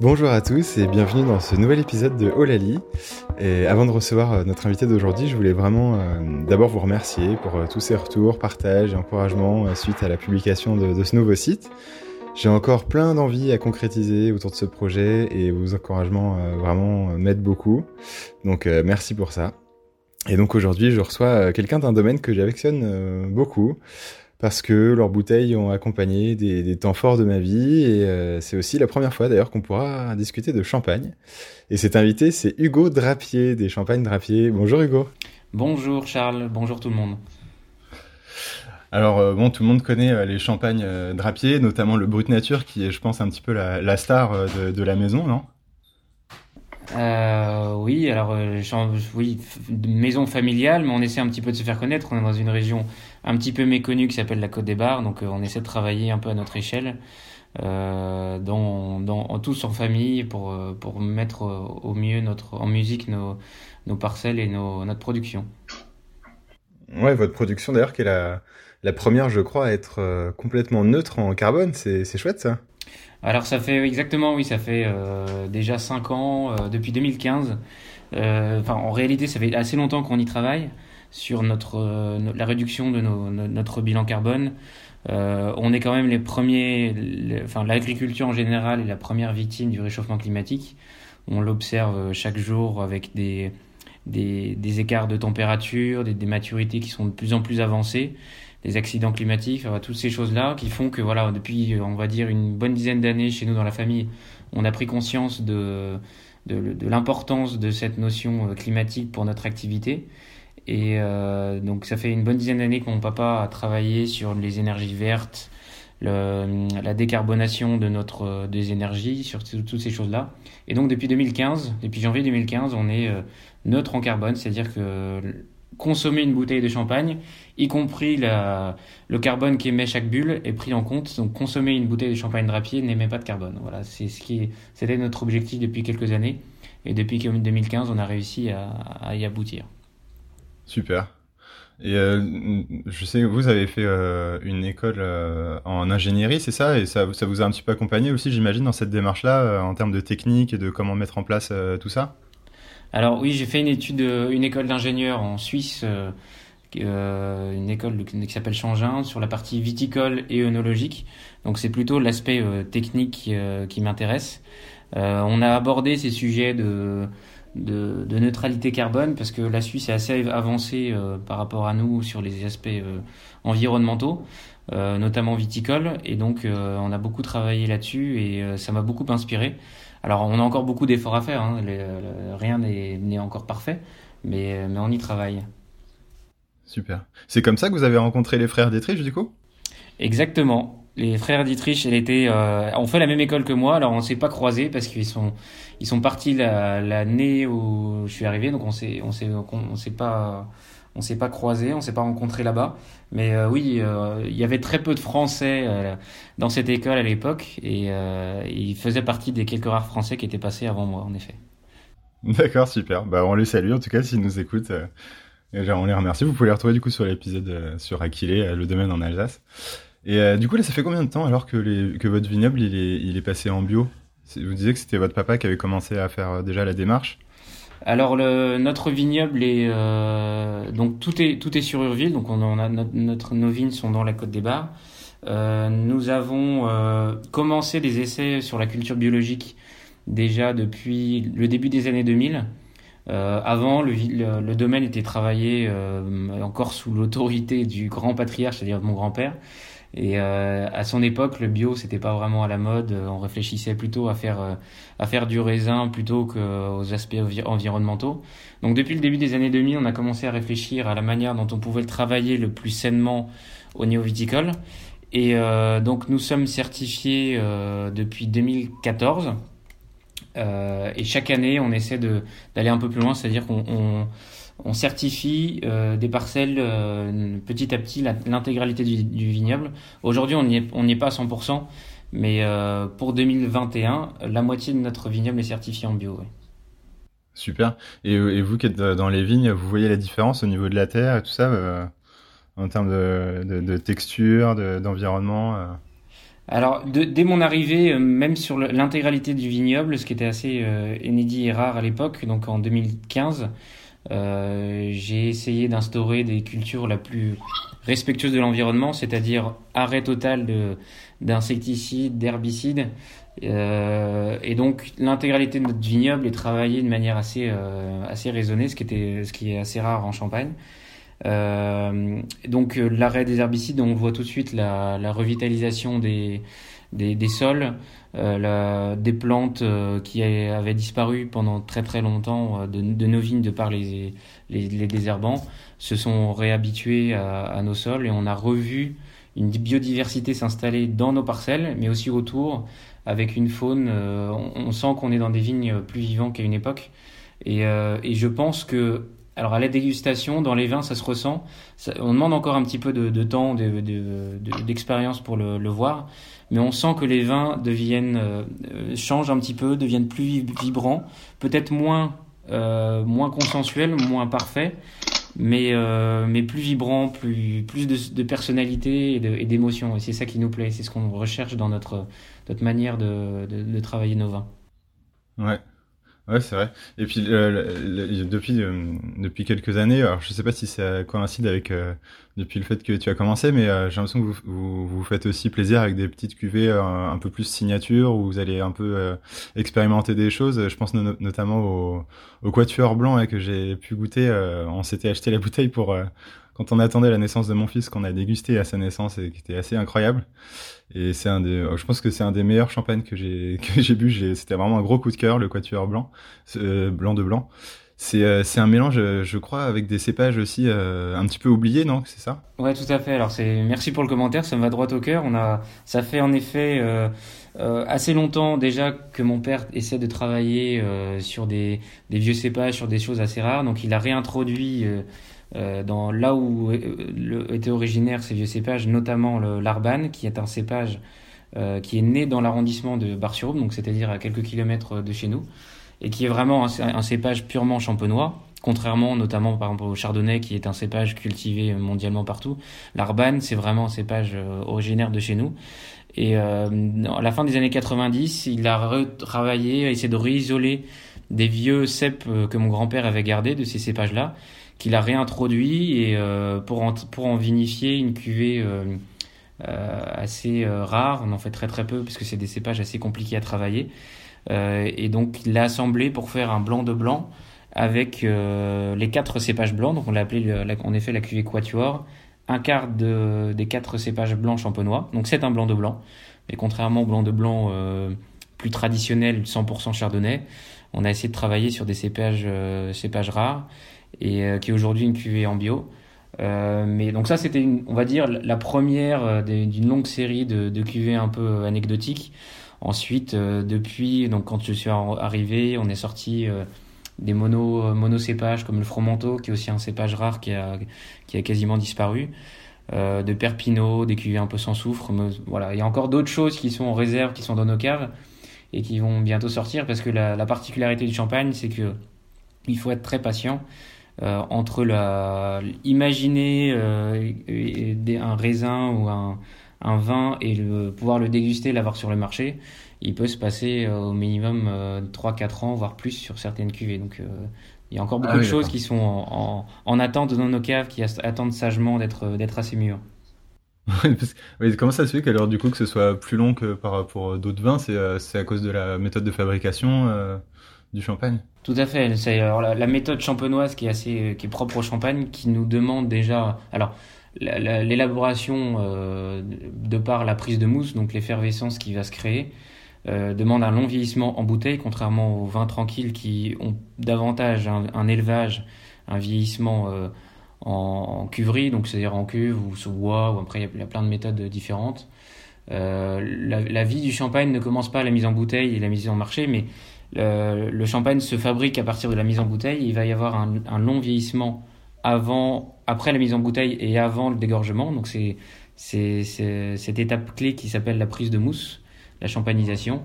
Bonjour à tous et bienvenue dans ce nouvel épisode de Olali. Et avant de recevoir euh, notre invité d'aujourd'hui, je voulais vraiment euh, d'abord vous remercier pour euh, tous ces retours, partages et encouragements suite à la publication de, de ce nouveau site. J'ai encore plein d'envie à concrétiser autour de ce projet et vos encouragements vraiment m'aident beaucoup. Donc merci pour ça. Et donc aujourd'hui, je reçois quelqu'un d'un domaine que j'affectionne beaucoup parce que leurs bouteilles ont accompagné des, temps forts de ma vie et euh, c'est aussi la première fois d'ailleurs qu'on pourra discuter de champagne. Et cet invité, c'est Hugo Drapier des Champagnes Drapier. Bonjour Hugo. Bonjour Charles, bonjour tout le monde. Alors euh, bon, tout le monde connaît euh, les champagnes Drapier, notamment le Brut Nature qui est, je pense, un petit peu la, star de, de la maison, non? Euh, oui, alors euh, oui, maison familiale, mais on essaie un petit peu de se faire connaître. On est dans une région un petit peu méconnue qui s'appelle la Côte des Bars, donc euh, on essaie de travailler un peu à notre échelle, euh, dans, dans, tous en famille pour, euh, pour mettre au mieux notre, en musique nos, nos parcelles et nos, notre production. Ouais, votre production d'ailleurs qui est la, la première, je crois, à être complètement neutre en carbone, c'est chouette ça. Alors ça fait exactement, oui, ça fait euh, déjà 5 ans, euh, depuis 2015. Euh, en réalité, ça fait assez longtemps qu'on y travaille sur notre, la réduction de notre bilan carbone. on est quand même les premiers, enfin l'agriculture en général est la première victime du réchauffement climatique. On l'observe chaque jour avec des, écarts de température, des maturités qui sont de plus en plus avancées des accidents climatiques, toutes ces choses-là qui font que voilà, depuis on va dire une bonne dizaine d'années chez nous dans la famille, on a pris conscience de, de, de l'importance de cette notion euh, climatique pour notre activité. Et euh, donc ça fait une bonne dizaine d'années que mon papa a travaillé sur les énergies vertes, le, la décarbonation de notre des énergies, sur toutes ces choses-là. Et donc depuis 2015, depuis janvier 2015, on est euh, neutre en carbone, c'est-à-dire que consommer une bouteille de champagne, y compris le carbone qu'émet chaque bulle, est pris en compte. Donc consommer une bouteille de champagne drapier n'émet pas de carbone. Voilà, c'est ce qui c'était notre objectif depuis quelques années. Et depuis 2015, on a réussi à, à y aboutir. Super. Et euh, je sais que vous avez fait euh, une école euh, en ingénierie, c'est ça? Et ça, ça vous a un petit peu accompagné aussi, j'imagine, dans cette démarche-là, en termes de technique et de comment mettre en place tout ça? Alors oui, j'ai fait une étude, euh, une école d'ingénieur en Suisse, euh, euh, une école qui s'appelle Changin, sur la partie viticole et œnologique. Donc c'est plutôt l'aspect technique qui m'intéresse. on a abordé ces sujets de, neutralité carbone parce que la Suisse est assez avancée par rapport à nous sur les aspects environnementaux. notamment viticole et donc on a beaucoup travaillé là-dessus et ça m'a beaucoup inspiré alors, on a encore beaucoup d'efforts à faire. Hein. rien n'est encore parfait, mais, mais on y travaille. Super. C'est comme ça que vous avez rencontré les frères Dietrich, du coup? Exactement. Les frères Dietrich, elle était, euh, ont fait la même école que moi. Alors, on s'est pas croisés parce qu'ils sont, ils sont partis l'année où je suis arrivé. Donc, on s'est, on s'est, on s'est pas, on s'est pas croisés, on s'est pas rencontrés là-bas. Mais euh, oui, euh, il y avait très peu de Français euh, dans cette école à l'époque et il faisait partie des quelques rares Français qui étaient passés avant moi, en effet. D'accord, super. Bah, on les salue en tout cas s'ils nous écoutent. On les remercie. Vous pouvez les retrouver du coup sur l'épisode sur Aquilé, le domaine en Alsace. Et du coup, ça fait combien de temps alors que, votre vignoble il est passé en bio? Vous disiez que c'était votre papa qui avait commencé à faire déjà la démarche alors le, notre vignoble est euh, donc tout est tout est sur Urville, donc on, a notre, nos vignes sont dans la Côte des Bars. Euh, nous avons euh, commencé des essais sur la culture biologique déjà depuis le début des années 2000. Euh, avant, le, le, le, domaine était travaillé euh, encore sous l'autorité du grand patriarche, c'est-à-dire mon grand-père. Et euh, à son époque, le bio, c'était pas vraiment à la mode. On réfléchissait plutôt à faire euh, à faire du raisin plutôt qu'aux aspects environnementaux. Donc depuis le début des années 2000, on a commencé à réfléchir à la manière dont on pouvait le travailler le plus sainement au niveau viticole. Et euh, donc nous sommes certifiés euh, depuis 2014. Euh, et chaque année, on essaie d'aller un peu plus loin, c'est-à-dire qu'on on, on certifie euh, des parcelles euh, petit à petit l'intégralité du, vignoble. Aujourd'hui, on n'y est, pas à 100%, mais pour 2021, la moitié de notre vignoble est certifié en bio. Super. Et, vous qui êtes dans les vignes, vous voyez la différence au niveau de la terre et tout ça, en termes de texture, d'environnement alors, dès mon arrivée, même sur l'intégralité du vignoble, ce qui était assez inédit et rare à l'époque, donc en 2015, j'ai essayé d'instaurer des cultures la plus respectueuses de l'environnement, c'est-à-dire arrêt total d'insecticides, d'herbicides, euh, et donc l'intégralité de notre vignoble est travaillée de manière assez euh, raisonnée, ce qui est assez rare en Champagne. Euh, donc euh, l'arrêt des herbicides, on voit tout de suite la, revitalisation des des, sols, euh, des plantes qui avaient disparu pendant très très longtemps de, nos vignes de par les, les, désherbants, se sont réhabitués à, nos sols et on a revu une biodiversité s'installer dans nos parcelles, mais aussi autour, avec une faune. On, sent qu'on est dans des vignes plus vivantes qu'à une époque. Et, je pense que, alors à la dégustation, dans les vins, ça se ressent. on demande encore un petit peu de, temps, d'expérience de, pour le, voir, mais on sent que les vins deviennent euh, changent un petit peu, deviennent plus vibrants, peut-être moins moins consensuels, moins parfaits, mais, euh, mais plus vibrant, plus, plus de, personnalité et d'émotion. Et, c'est ça qui nous plaît, c'est ce qu'on recherche dans notre, notre manière de, de travailler nos vins. Ouais. Ouais, c'est vrai. Et puis euh, depuis euh, depuis quelques années, alors je sais pas si ça coïncide avec euh, depuis le fait que tu as commencé, mais j'ai l'impression que vous, vous, faites aussi plaisir avec des petites cuvées un peu plus signature où vous allez un peu expérimenter des choses. Je pense notamment au, au quatuor blanc que j'ai pu goûter. on s'était acheté la bouteille pour quand on attendait la naissance de mon fils, qu'on a dégusté à sa naissance et qui était assez incroyable. Et c'est un des, je pense que c'est un des meilleurs champagnes que j'ai que j'ai bu. C'était vraiment un gros coup de cœur, le Quatuor blanc, euh, blanc de blanc. C'est euh, un mélange, je crois, avec des cépages aussi euh, un petit peu oubliés, non? C'est ça? Ouais, tout à fait. Alors c'est merci pour le commentaire, ça me va droit au cœur. On a, ça fait en effet euh, euh, assez longtemps déjà que mon père essaie de travailler sur des des vieux cépages, sur des choses assez rares. Donc il a réintroduit euh, dans là où euh, le, était originaire ces vieux cépages, notamment l'Arban, qui est un cépage euh, qui est né dans l'arrondissement de Bar-sur-Aube, donc c'est-à-dire à quelques kilomètres de chez nous, et qui est vraiment un, cépage purement champenois, contrairement notamment par exemple au chardonnay qui est un cépage cultivé mondialement partout. L'Arban, c'est vraiment un cépage originaire de chez nous. Et euh, à la fin des années 90, il a retravaillé, a essayé de réisoler des vieux cèpes que mon grand-père avait gardés de ces cépages-là qu'il a réintroduit et euh, pour, en, pour en vinifier une cuvée euh, euh, assez rare. On en fait très très peu puisque c'est des cépages assez compliqués à travailler. et donc il l'a assemblé pour faire un blanc de blanc avec les quatre cépages blancs. Donc on l'a appelé en effet la cuvée Quatuor. Un quart de, des quatre cépages blancs champenois. Donc c'est un blanc de blanc. Mais contrairement au blanc de blanc plus traditionnel, 100% chardonnay, on a essayé de travailler sur des cépages, cépages rares et euh, qui est aujourd'hui une cuvée en bio. Euh, mais donc ça, c'était, on va dire, la première euh, d'une longue série de, de cuvées un peu anecdotiques. Ensuite, depuis, donc quand je suis arrivé, on est sorti des mono, monocépages comme le Fromanteau, qui est aussi un cépage rare qui a, qui a quasiment disparu. Euh, de Perpino, des cuvées un peu sans soufre. voilà, il y a encore d'autres choses qui sont en réserve, qui sont dans nos caves et qui vont bientôt sortir parce que la, la particularité du champagne, c'est que il faut être très patient euh, entre la, imaginer euh, un raisin ou un, un vin et le, pouvoir le déguster, l'avoir sur le marché, il peut se passer euh, au minimum 3-4 ans, voire plus sur certaines cuvées. Donc il y a encore beaucoup ah de choses qui sont en, en, attente dans nos caves, qui attendent sagement d'être assez mûres. comment ça se fait qu'alors du coup que ce soit plus long que par rapport d'autres vins, c'est à cause de la méthode de fabrication du champagne tout à fait. C'est la, méthode champenoise qui est assez qui est propre au champagne, qui nous demande déjà alors l'élaboration euh, de par la prise de mousse, donc l'effervescence qui va se créer, euh, demande un long vieillissement en bouteille, contrairement aux vins tranquilles qui ont davantage un, élevage, un vieillissement euh, en, cuverie, donc c'est-à-dire en cuve ou sous bois, ou après il y, a, plein de méthodes différentes. La, la, vie du champagne ne commence pas à la mise en bouteille et la mise en marché, mais le, champagne se fabrique à partir de la mise en bouteille. Il va y avoir un, long vieillissement avant, après la mise en bouteille et avant le dégorgement. Donc c'est cette étape clé qui s'appelle la prise de mousse, la champagnisation.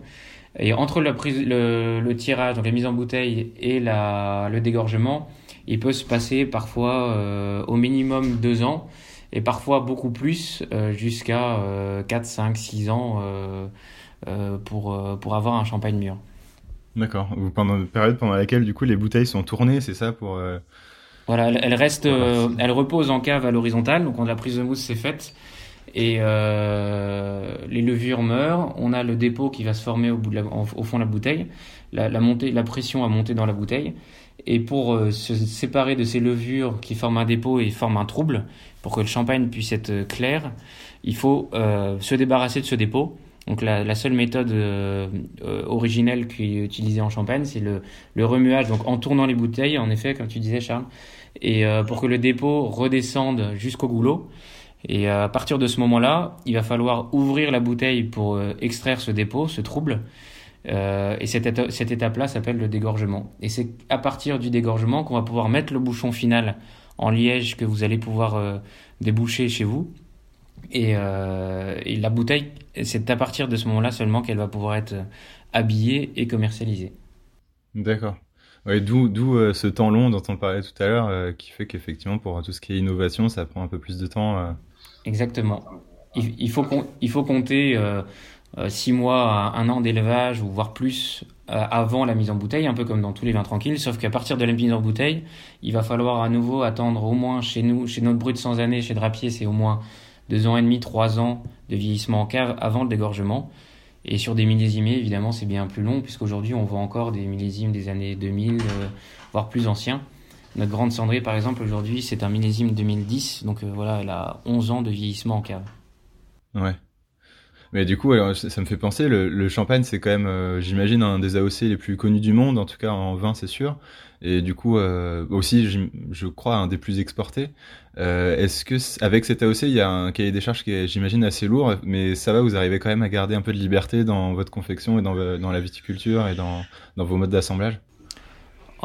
Et entre la prise, le, tirage, donc la mise en bouteille et la, le dégorgement, il peut se passer parfois euh, au minimum deux ans. et parfois beaucoup plus, jusqu'à 4, 5, 6 ans pour, pour avoir un champagne mûr. D'accord. Pendant une période pendant laquelle du coup les bouteilles sont tournées, c'est ça pour. Voilà, elle, reste, elle repose en cave à l'horizontale, donc quand la prise de mousse c'est faite et euh, les levures meurent. On a le dépôt qui va se former au, bout de au fond de la bouteille. La, la, montée, la pression a monté dans la bouteille. Et pour euh, se séparer de ces levures qui forment un dépôt et forment un trouble, pour que le champagne puisse être clair, il faut euh, se débarrasser de ce dépôt. Donc la, la seule méthode euh, originelle qui est utilisée en champagne, c'est le, le, remuage, donc en tournant les bouteilles, en effet, comme tu disais Charles, et pour que le dépôt redescende jusqu'au goulot. Et à partir de ce moment-là, il va falloir ouvrir la bouteille pour euh, extraire ce dépôt, ce trouble. Euh, et cette, cette étape-là s'appelle le dégorgement. Et c'est à partir du dégorgement qu'on va pouvoir mettre le bouchon final en liège que vous allez pouvoir euh, déboucher chez vous. Et, et la bouteille, c'est à partir de ce moment-là seulement qu'elle va pouvoir être habillée et commercialisée. D'accord. Ouais, d'où d'où ce temps long dont on parlait tout à l'heure, qui fait qu'effectivement pour tout ce qui est innovation, ça prend un peu plus de temps. Exactement. Il, faut, il faut compter euh, euh, six mois un an d'élevage, ou voire plus, euh, avant la mise en bouteille, un peu comme dans tous les vins tranquilles, sauf qu'à partir de la mise en bouteille, il va falloir à nouveau attendre au moins chez nous, chez notre brut sans année, chez Drapier, c'est au moins deux ans et demi, trois ans de vieillissement en cave avant le dégorgement. Et sur des millésimés, évidemment, c'est bien plus long, puisqu'aujourd'hui, on voit encore des millésimes des années 2000, voire plus anciens. Notre grande cendrée, par exemple, aujourd'hui, c'est un millésime 2010. Donc euh, voilà, elle a 11 ans de vieillissement en cave. Ouais. Mais du coup, ça me fait penser, le, champagne, c'est quand même, euh, j'imagine, un des AOC les plus connus du monde, en tout cas en vin, c'est sûr. Et du coup, euh, aussi, je, crois, un des plus exportés. Est-ce que, avec cet AOC, il y a un cahier des charges qui est, j'imagine, assez lourd, mais ça va, vous arrivez quand même à garder un peu de liberté dans votre confection et dans, la viticulture et dans, vos modes d'assemblage?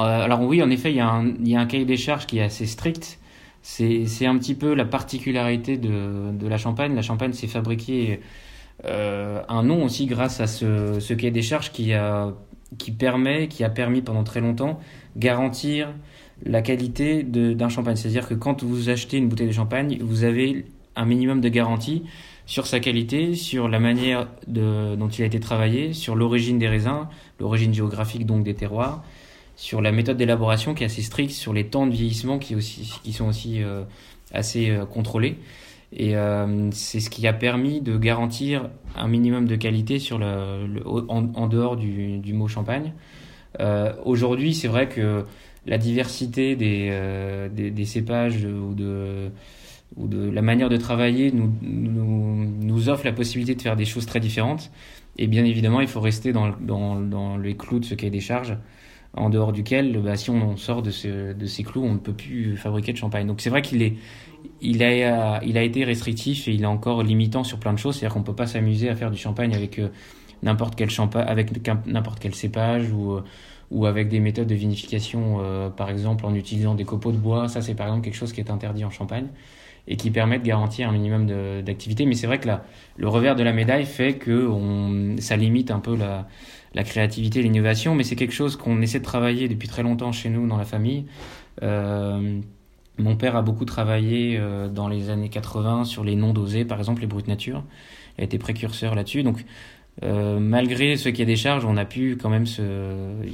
Euh, alors oui, en effet, il y, a un, cahier des charges qui est assez strict. C'est un petit peu la particularité de, la Champagne. La Champagne s'est fabriquée euh, un nom aussi grâce à ce, cahier des charges qui, a, qui permet, qui a permis pendant très longtemps garantir la qualité d'un champagne. C'est-à-dire que quand vous achetez une bouteille de champagne, vous avez un minimum de garantie sur sa qualité, sur la manière dont il a été travaillé, sur l'origine des raisins, l'origine géographique donc des terroirs, sur la méthode d'élaboration qui est assez stricte, sur les temps de vieillissement qui, aussi, qui sont aussi euh, assez euh, contrôlés. Et euh, c'est ce qui a permis de garantir un minimum de qualité sur le, en, dehors du, du, mot champagne. Aujourd'hui, c'est vrai que la diversité des, des, des, cépages ou de, ou de la manière de travailler nous, nous, nous, offre la possibilité de faire des choses très différentes. Et bien évidemment, il faut rester dans, dans, dans les clous de ce cahier des charges en dehors duquel, bah, si on sort de, de, ces clous, on ne peut plus fabriquer de champagne. Donc c'est vrai qu'il est, il a, il a été restrictif et il est encore limitant sur plein de choses. C'est-à-dire qu'on ne peut pas s'amuser à faire du champagne avec euh, n'importe quel champagne, avec n'importe quel cépage ou, euh, ou avec des méthodes de vinification, euh, par exemple en utilisant des copeaux de bois. Ça, c'est par exemple quelque chose qui est interdit en champagne et qui permet de garantir un minimum d'activité. Mais c'est vrai que la, le revers de la médaille fait que on, ça limite un peu la, la créativité, l'innovation, mais c'est quelque chose qu'on essaie de travailler depuis très longtemps chez nous dans la famille. Euh, mon père a beaucoup travaillé euh, dans les années 80 sur les noms dosés, par exemple les brutes nature. Il a été précurseur là-dessus. Donc, euh, malgré ce qui est des charges, on a pu quand même se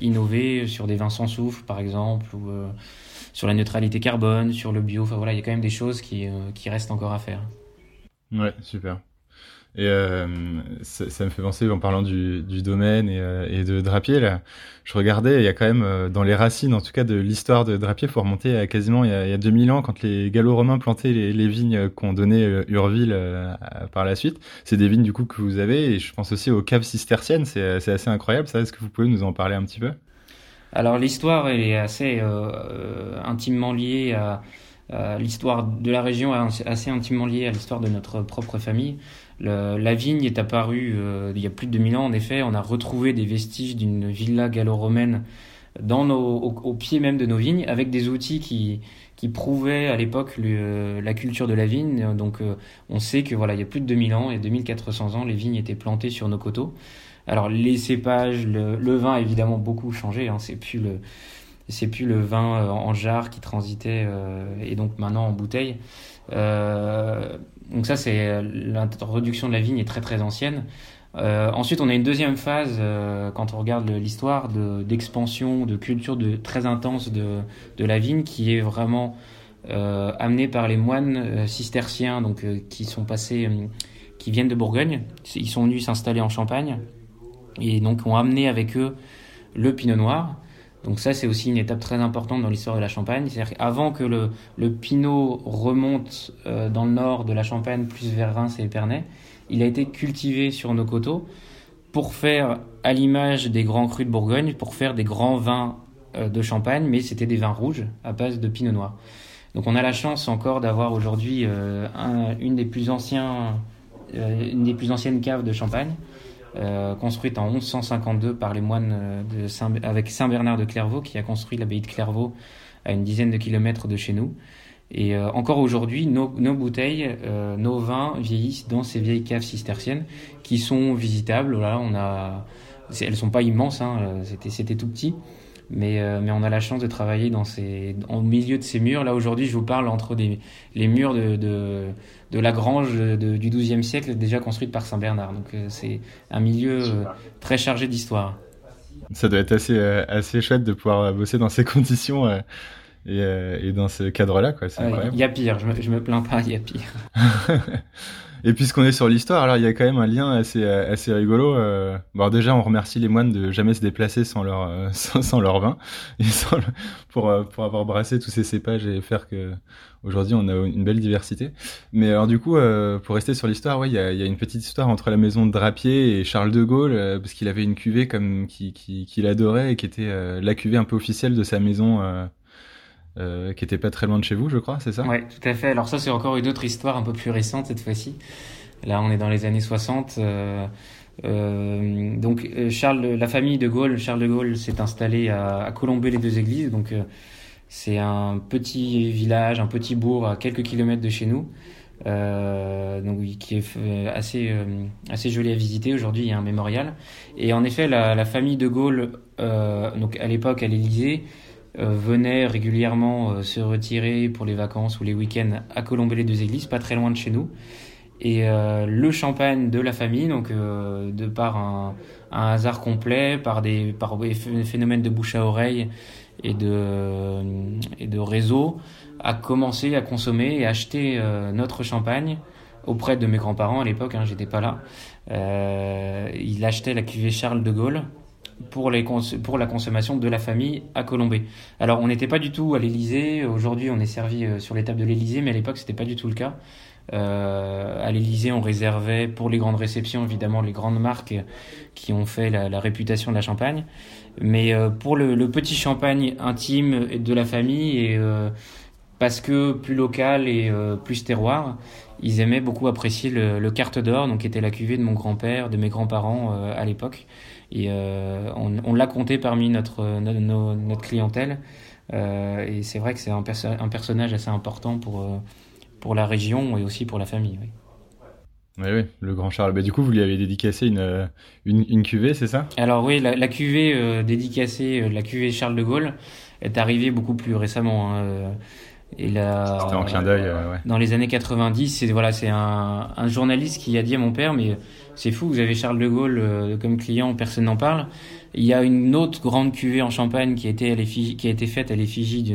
innover sur des vins sans souffle, par exemple, ou sur la neutralité carbone, sur le bio. Enfin voilà, il y a quand même des choses qui, qui restent encore à faire. Ouais, super. Et euh, ça, ça, me fait penser, en parlant du, du domaine et, euh, et, de Drapier, là, je regardais, il y a quand même, euh, dans les racines, en tout cas, de l'histoire de Drapier, faut remonter à quasiment il y a, il y a 2000 ans, quand les Gallo-Romains plantaient les, les vignes qu'on donnait Urville par la suite. C'est des vignes, du coup, que vous avez, et je pense aussi aux caves cisterciennes, c'est assez incroyable, ça. Est-ce que vous pouvez nous en parler un petit peu? Alors, l'histoire, est assez intimement liée à... l'histoire de la région assez intimement liée à l'histoire de notre propre famille la vigne est apparue euh, il y a plus de 2000 ans, en effet. On a retrouvé des vestiges d'une villa gallo-romaine dans au, pied même de nos vignes, avec des outils qui, qui prouvaient à l'époque la culture de la vigne. Donc euh, on sait que voilà, il y a plus de 2000 ans et 2400 ans, les vignes étaient plantées sur nos coteaux. Alors les cépages, le, vin a évidemment beaucoup changé. Hein. C'est plus le c'est plus le vin euh, en jarre qui transitait et donc maintenant en bouteille. Donc ça, c'est l'introduction de la vigne est très très ancienne. Euh, ensuite, on a une deuxième phase euh, quand on regarde l'histoire d'expansion, de, culture de, très intense de, de, la vigne, qui est vraiment euh, amenée par les moines euh, cisterciens, donc qui sont passés, qui viennent de Bourgogne. Ils sont venus s'installer en Champagne et donc ont amené avec eux le Pinot Noir. Donc ça, c'est aussi une étape très importante dans l'histoire de la Champagne. C'est-à-dire qu'avant que le, Pinot remonte dans le nord de la Champagne, plus vers Reims et Épernay, il a été cultivé sur nos coteaux pour faire, à l'image des grands crus de Bourgogne, pour faire des grands vins euh, de Champagne, mais c'était des vins rouges à base de pinot noir. Donc on a la chance encore d'avoir aujourd'hui euh, euh, une des plus anciennes caves de Champagne, construite en 1152 par les moines de Saint, avec Saint Bernard de Clairvaux, qui a construit l'abbaye de Clairvaux à une dizaine de kilomètres de chez nous. Et euh, encore aujourd'hui, nos, nos, bouteilles, euh, nos vins vieillissent dans ces vieilles caves cisterciennes qui sont visitables. Là, on a, elles sont pas immenses, hein, euh, c'était tout petit, mais mais on a la chance de travailler dans ces, au milieu de ces murs. Là aujourd'hui, je vous parle entre des, les murs de, de, de la grange de, du XIIe siècle déjà construite par Saint Bernard. Donc c'est un milieu très chargé d'histoire. Ça doit être assez assez chouette de pouvoir bosser dans ces conditions et, euh, et dans ce cadre-là, quoi. Il y a pire, je me, je me plains pas, il y a pire. et puisqu'on est sur l'histoire, alors il y a quand même un lien assez, euh, assez rigolo. Euh... Bon, déjà, on remercie les moines de jamais se déplacer sans leur, euh, sans, leur vin, et sans pour, euh, pour avoir brassé tous ces cépages et faire que aujourd'hui on a une belle diversité. Mais alors du coup, pour rester sur l'histoire, ouais, il y a, y a, une petite histoire entre la maison de Drapier et Charles de Gaulle, parce qu'il avait une cuvée comme qu'il qui, qui adorait et qui était la cuvée un peu officielle de sa maison. Euh, qui était pas très loin de chez vous, je crois, c'est ça? Ouais, tout à fait. Alors ça, c'est encore une autre histoire un peu plus récente cette fois-ci. Là, on est dans les années 60. Euh, euh, donc euh, Charles, la famille de Gaulle, Charles de Gaulle s'est installé à, à les deux églises. Donc euh, c'est un petit village, un petit bourg à quelques kilomètres de chez nous. donc qui est assez assez joli à visiter. Aujourd'hui, il y a un mémorial. Et en effet, la, la famille de Gaulle, donc à l'époque à l'Élysée, euh, venait régulièrement euh, se retirer pour les vacances ou les week-ends à Colombey les deux églises, pas très loin de chez nous. Et euh, le champagne de la famille, donc de par un, un, hasard complet, par des, par des phénomènes de bouche à oreille et de, et de réseau, a commencé à consommer et acheter notre champagne auprès de mes grands-parents à l'époque, hein, j'étais pas là. Euh, il achetait la cuvée Charles de Gaulle pour, les pour la consommation de la famille à Colombey. Alors on n'était pas du tout à l'Elysée, aujourd'hui on est servi euh, sur les tables de l'Elysée, mais à l'époque c'était pas du tout le cas. Euh, à l'Elysée, on réservait pour les grandes réceptions, évidemment, les grandes marques qui ont fait la, réputation de la champagne. Mais euh, pour le, le, petit champagne intime de la famille, et euh, parce que plus local et euh, plus terroir, ils aimaient beaucoup apprécier le, le carte d'or, donc qui était la cuvée de mon grand-père, de mes grands-parents à l'époque. Et euh, on, on l'a compté parmi notre, notre, notre clientèle. Euh, et c'est vrai que c'est un, perso un, personnage assez important pour, euh, pour la région et aussi pour la famille. Oui. Oui, oui, le grand Charles. Bah, du coup, vous lui avez dédicacé une, une, une cuvée, c'est ça? Alors oui, la, la cuvée euh, dédicacée, la cuvée Charles de Gaulle, est arrivée beaucoup plus récemment. Hein. Et là, C'était en clin d'œil, ouais. Dans les années 90, c'est voilà, c'est un, un, journaliste qui a dit à mon père, mais c'est fou, vous avez Charles de Gaulle euh, comme client, personne n'en parle. Il y a une autre grande cuvée en Champagne qui a été, à qui a été faite à l'effigie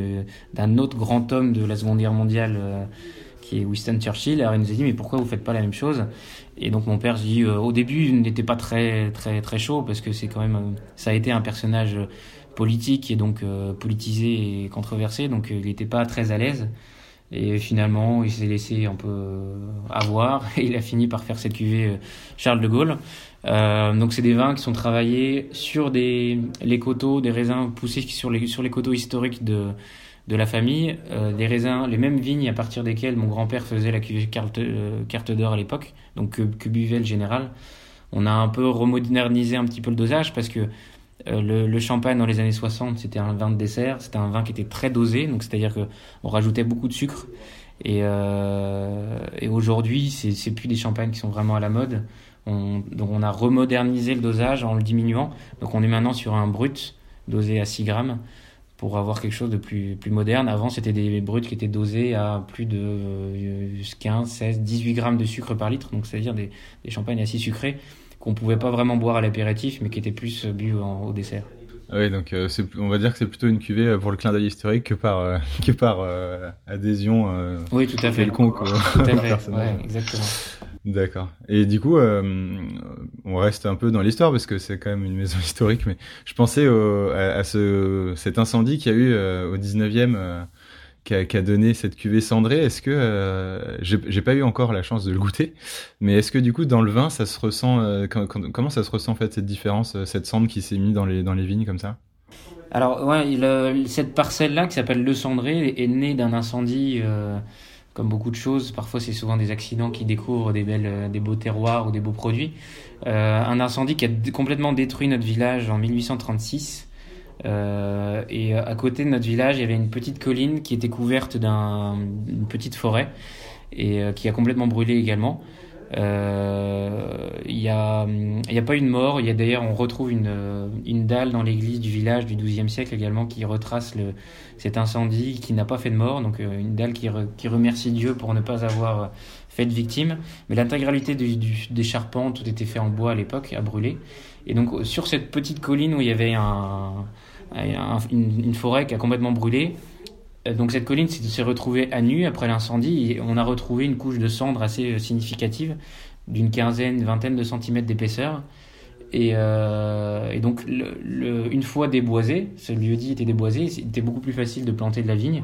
d'un autre grand homme de la Seconde Guerre mondiale, euh, qui est Winston Churchill. Alors il nous a dit, mais pourquoi vous faites pas la même chose? Et donc mon père dit, euh, au début, il n'était pas très très très chaud parce que c'est quand même, euh, ça a été un personnage politique et donc euh, politisé et controversé, donc il n'était pas très à l'aise. Et finalement, il s'est laissé un peu avoir et il a fini par faire cette cuvée euh, Charles de Gaulle. Euh, donc c'est des vins qui sont travaillés sur des les coteaux, des raisins poussés sur les sur les coteaux historiques de de la famille, euh, des raisins, les mêmes vignes à partir desquelles mon grand-père faisait la cuvée carte, euh, carte d'or à l'époque, donc que, que buvait le général. On a un peu remodernisé un petit peu le dosage parce que le, le, champagne dans les années 60, c'était un vin de dessert, c'était un vin qui était très dosé, donc c'est-à-dire que on rajoutait beaucoup de sucre. Et, euh, et aujourd'hui, c'est plus des champagnes qui sont vraiment à la mode. On, donc on a remodernisé le dosage en le diminuant. Donc on est maintenant sur un brut dosé à 6 grammes pour avoir quelque chose de plus, moderne. Avant, c'était des brutes qui étaient dosés à plus de 15, 16, 18 grammes de sucre par litre, donc c'est-à-dire des, des champagnes assez sucrés qu'on pouvait pas vraiment boire à l'apéritif, mais qui étaient plus bu au dessert. Ah oui, donc euh, on va dire que c'est plutôt une cuvée euh, pour le clin d'œil historique que par, euh, que par adhésion. oui, tout à fait. Le con, tout à fait. Ouais, exactement. D'accord. Et du coup, on reste un peu dans l'histoire parce que c'est quand même une maison historique, mais je pensais à, à, ce, cet incendie qu'il y a eu au 19e qui a, donné cette cuvée cendrée. Est-ce que euh, j'ai pas eu encore la chance de le goûter, mais est-ce que du coup dans le vin ça se ressent euh, comment ça se ressent en fait cette différence, euh, cette cendre qui s'est mise dans les dans les vignes comme ça? Alors ouais, cette parcelle là qui s'appelle le cendré est née d'un incendie. comme beaucoup de choses, parfois c'est souvent des accidents qui découvrent des belles, des beaux terroirs ou des beaux produits. un incendie qui a complètement détruit notre village en 1836 euh, et à côté de notre village, il y avait une petite colline qui était couverte d'une petite forêt et euh, qui a complètement brûlé également. Euh, il n'y a, y a pas eu de mort. Il y a d'ailleurs, on retrouve une, une dalle dans l'église du village du XIIe siècle également qui retrace le, cet incendie qui n'a pas fait de mort. Donc une dalle qui, qui remercie Dieu pour ne pas avoir fait de victime. Mais l'intégralité des charpents, tout était fait en bois à l'époque, à brûler. Et donc sur cette petite colline où il y avait un, une, forêt qui a complètement brûlé. Euh, donc cette colline s'est retrouvée à nu après l'incendie et on a retrouvé une couche de cendres assez euh, significative d'une quinzaine, vingtaine de centimètres d'épaisseur. Et, euh, donc une fois déboisé, ce lieu dit était déboisé, c'était beaucoup plus facile de planter de la vigne.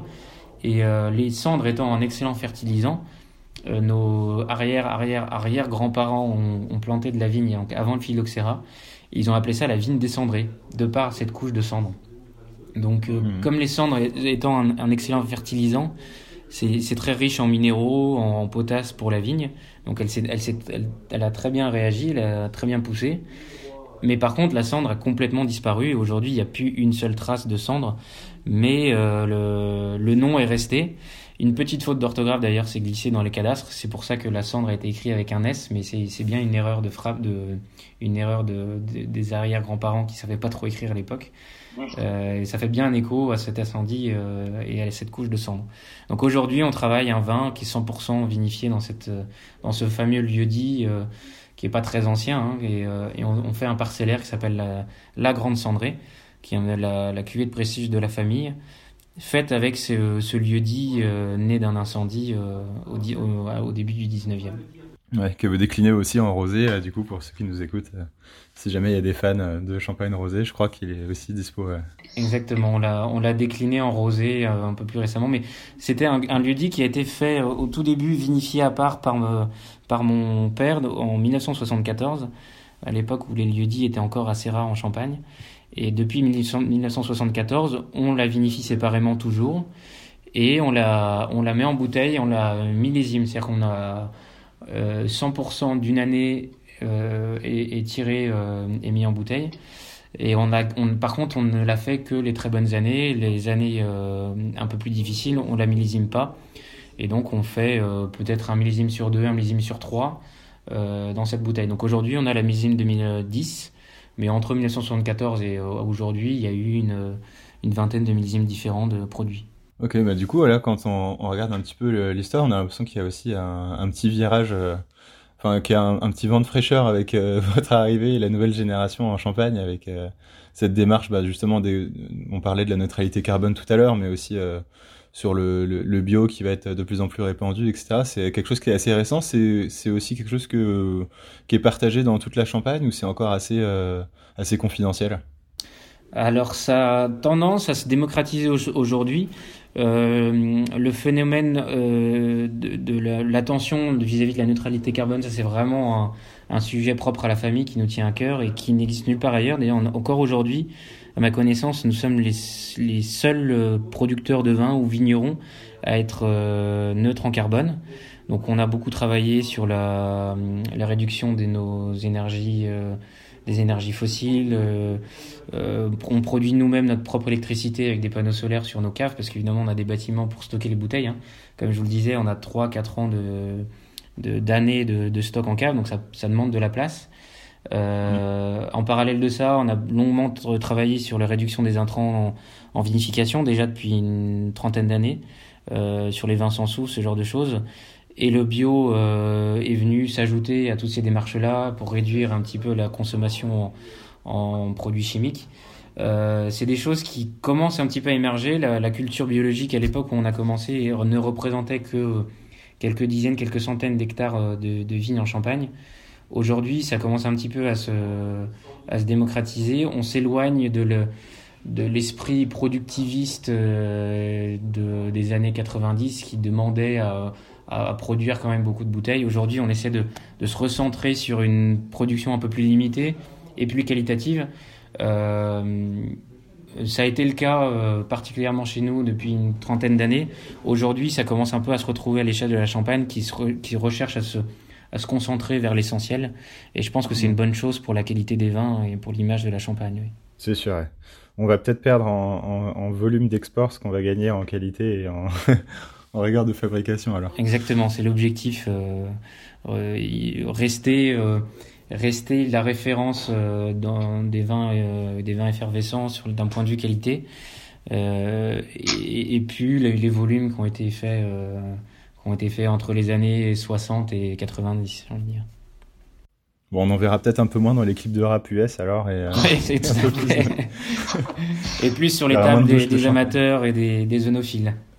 Et les cendres étant un excellent fertilisant, nos arrière arrière arrière grands-parents ont, ont, planté de la vigne avant le phylloxéra ils ont appelé ça la vigne descendrée, de par cette couche de cendres. Donc, euh, hmm. comme les cendres étant un, excellent fertilisant, c'est très riche en minéraux, en, potasse pour la vigne. Donc, elle, elle, elle, elle, a très bien réagi, elle a très bien poussé. Mais par contre, la cendre a complètement disparu. Aujourd'hui, il n'y a plus une seule trace de cendre. Mais euh, le, le, nom est resté. Une petite faute d'orthographe d'ailleurs s'est glissée dans les cadastres. C'est pour ça que la cendre a été écrite avec un S, mais c'est bien une erreur de frappe, de, une erreur de, des arrière-grands-parents qui savaient pas trop écrire à l'époque. Euh, et ça fait bien un écho à cet incendie euh, et à cette couche de cendre. Donc aujourd'hui, on travaille un vin qui est 100% vinifié dans, cette, dans ce fameux lieu-dit euh, qui est pas très ancien. Hein, et, et on, on, fait un parcellaire qui s'appelle la, la, Grande Cendrée, qui est la, la cuvée de prestige de la famille faite avec ce, ce lieu-dit euh, né d'un incendie euh, au, au, début du 19e. Ouais, que vous déclinez aussi en rosé, du coup, pour ceux qui nous écoutent. Euh, si jamais il y a des fans de champagne rosé, je crois qu'il est aussi dispo. Exactement, on l'a, on l'a décliné en rosé un peu plus récemment, mais c'était un, un lieu-dit qui a été fait au tout début, vinifié à part par, par mon père en 1974, à l'époque où les lieux-dits étaient encore assez rares en Champagne. Et depuis 1974, on la vinifie séparément toujours. Et on la, on la met en bouteille, on la millésime. C'est-à-dire qu'on a 100% euh, d'une année euh, est, euh, et mis en bouteille. Et on a, par contre, on ne la fait que les très bonnes années. Les années euh, un peu plus difficiles, on la millésime pas. Et donc, on fait euh, peut-être un millésime sur deux, un millésime sur trois euh, dans cette bouteille. Donc aujourd'hui, on a la millésime 2010. Mais entre 1974 et euh, aujourd'hui, il y a eu une, une vingtaine de millésimes différents de produits. Ok, bah du coup, voilà, quand on, regarde un petit peu l'histoire, on a l'impression qu'il y a aussi un, petit virage, euh, enfin, qu'il y a un, petit vent de fraîcheur avec euh, votre arrivée et la nouvelle génération en Champagne, avec cette démarche, bah, justement, on parlait de la neutralité carbone tout à l'heure, mais aussi sur le, bio qui va être de plus en plus répandu, etc. C'est quelque chose qui est assez récent. C'est aussi quelque chose que, qui est partagé dans toute la Champagne ou c'est encore assez, euh, assez confidentiel? Alors ça a tendance à se démocratiser aujourd'hui. Euh, le phénomène euh, de, de l'attention vis-à-vis de la neutralité carbone, ça c'est vraiment un, un, sujet propre à la famille qui nous tient à cœur et qui n'existe nulle part ailleurs. D'ailleurs, encore aujourd'hui, à ma connaissance, nous sommes les, seuls euh, producteurs de vin ou vignerons à être euh, neutres en carbone. Donc on a beaucoup travaillé sur la, réduction de nos énergies, euh, des énergies fossiles. On produit nous-mêmes notre propre électricité avec des panneaux solaires sur nos caves parce qu'évidemment on a des bâtiments pour stocker les bouteilles. Hein. Comme je vous le disais, on a 3-4 ans de d'années de, stock en cave, donc ça demande de la place. En parallèle de ça, on a longuement travaillé sur la réduction des intrants en, vinification, déjà depuis une trentaine d'années, sur les vins sans sous, ce genre de choses. Et le bio est venu s'ajouter à toutes ces démarches-là pour réduire un petit peu la consommation en produits chimiques. Euh, c'est des choses qui commencent un petit peu à émerger. La, culture biologique à l'époque où on a commencé ne représentait que quelques dizaines, quelques centaines d'hectares euh, de, de vignes en Champagne. Aujourd'hui, ça commence un petit peu à se, démocratiser. On s'éloigne de le, de l'esprit productiviste euh, de, des années 90 qui demandait à, produire quand même beaucoup de bouteilles. Aujourd'hui, on essaie de, se recentrer sur une production un peu plus limitée et plus qualitative. Euh, ça a été le cas euh, particulièrement chez nous depuis une trentaine d'années. Aujourd'hui, ça commence un peu à se retrouver à l'échelle de la Champagne qui recherche à se, à se concentrer vers l'essentiel. Et je pense que c'est une bonne chose pour la qualité des vins et pour l'image de la Champagne. C'est sûr. On va peut-être perdre en, en, volume d'export ce qu'on va gagner en qualité et en, en regard de fabrication alors. Exactement, c'est l'objectif. Euh, euh rester rester la référence euh, dans des vins, euh, des vins effervescents sur, d'un point de vue qualité. Euh, et, et, puis les, volumes qui ont été faits, ont été faits entre les années 60 et 90, j'ai envie de dire. Bon, on en verra peut-être un peu moins dans l'équipe de rap US alors. Et, c'est plus... et plus sur les tables des, des amateurs et des, des.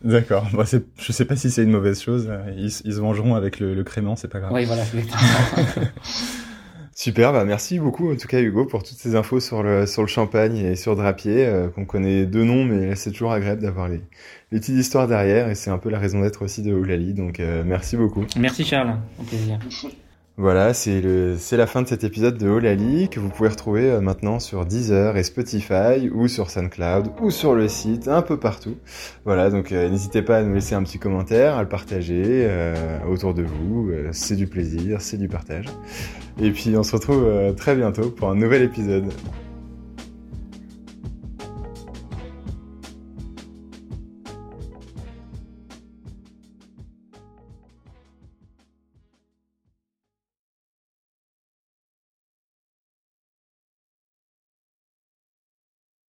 D'accord. Bon, je sais pas si c'est une mauvaise chose. Ils, ils se vengeront avec le, le crément, c'est pas grave. Oui, voilà. Super, bah merci beaucoup en tout cas Hugo pour toutes ces infos sur le sur le champagne et sur Drapier euh, qu'on connaît deux noms mais c'est toujours agréable d'avoir les, les petites histoires derrière et c'est un peu la raison d'être aussi de Oulali donc euh, merci beaucoup. Merci Charles, au plaisir. Voilà, c'est la fin de cet épisode de Olali que vous pouvez retrouver euh, maintenant sur Deezer et Spotify ou sur SoundCloud ou sur le site, un peu partout. Voilà, donc euh, n'hésitez pas à nous laisser un petit commentaire, à le partager euh, autour de vous. c'est du plaisir, c'est du partage. Et puis on se retrouve très bientôt pour un nouvel épisode.